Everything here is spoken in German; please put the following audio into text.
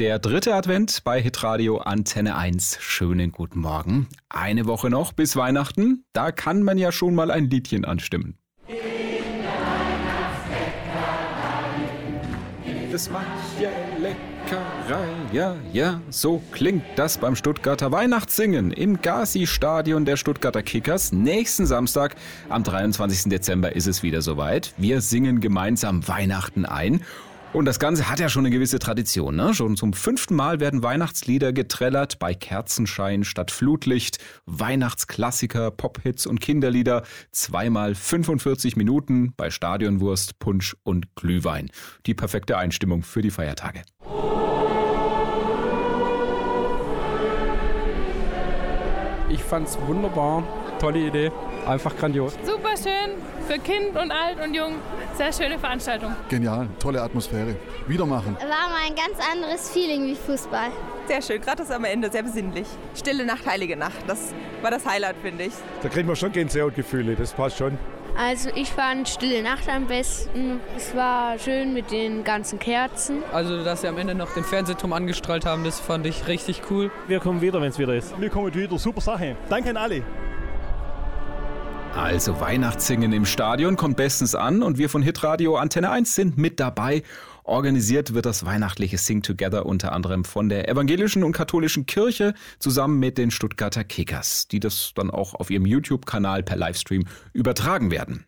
Der dritte Advent bei Hitradio Antenne 1. Schönen guten Morgen. Eine Woche noch bis Weihnachten. Da kann man ja schon mal ein Liedchen anstimmen. Das macht ja Leckerei, ja, ja, so klingt das beim Stuttgarter Weihnachtssingen im Gazi-Stadion der Stuttgarter Kickers. Nächsten Samstag, am 23. Dezember, ist es wieder soweit. Wir singen gemeinsam Weihnachten ein. Und das Ganze hat ja schon eine gewisse Tradition. Ne? Schon zum fünften Mal werden Weihnachtslieder getrellert bei Kerzenschein statt Flutlicht, Weihnachtsklassiker, Pophits und Kinderlieder, zweimal 45 Minuten bei Stadionwurst, Punsch und Glühwein. Die perfekte Einstimmung für die Feiertage. Ich fand's wunderbar, tolle Idee, einfach grandios. Super schön für Kind und Alt und Jung. Sehr schöne Veranstaltung. Genial, tolle Atmosphäre. Wieder machen. War mal ein ganz anderes Feeling wie Fußball. Sehr schön, gerade das am Ende, sehr besinnlich. Stille Nacht, heilige Nacht, das war das Highlight, finde ich. Da kriegt man schon Gänsehautgefühle, das passt schon. Also ich fand Stille Nacht am besten. Es war schön mit den ganzen Kerzen. Also dass sie am Ende noch den Fernsehturm angestrahlt haben, das fand ich richtig cool. Wir kommen wieder, wenn es wieder ist. Wir kommen wieder, super Sache. Danke an alle. Also Weihnachtssingen im Stadion kommt bestens an und wir von Hitradio Antenne 1 sind mit dabei. Organisiert wird das weihnachtliche Sing Together unter anderem von der evangelischen und katholischen Kirche zusammen mit den Stuttgarter Kickers, die das dann auch auf ihrem YouTube-Kanal per Livestream übertragen werden.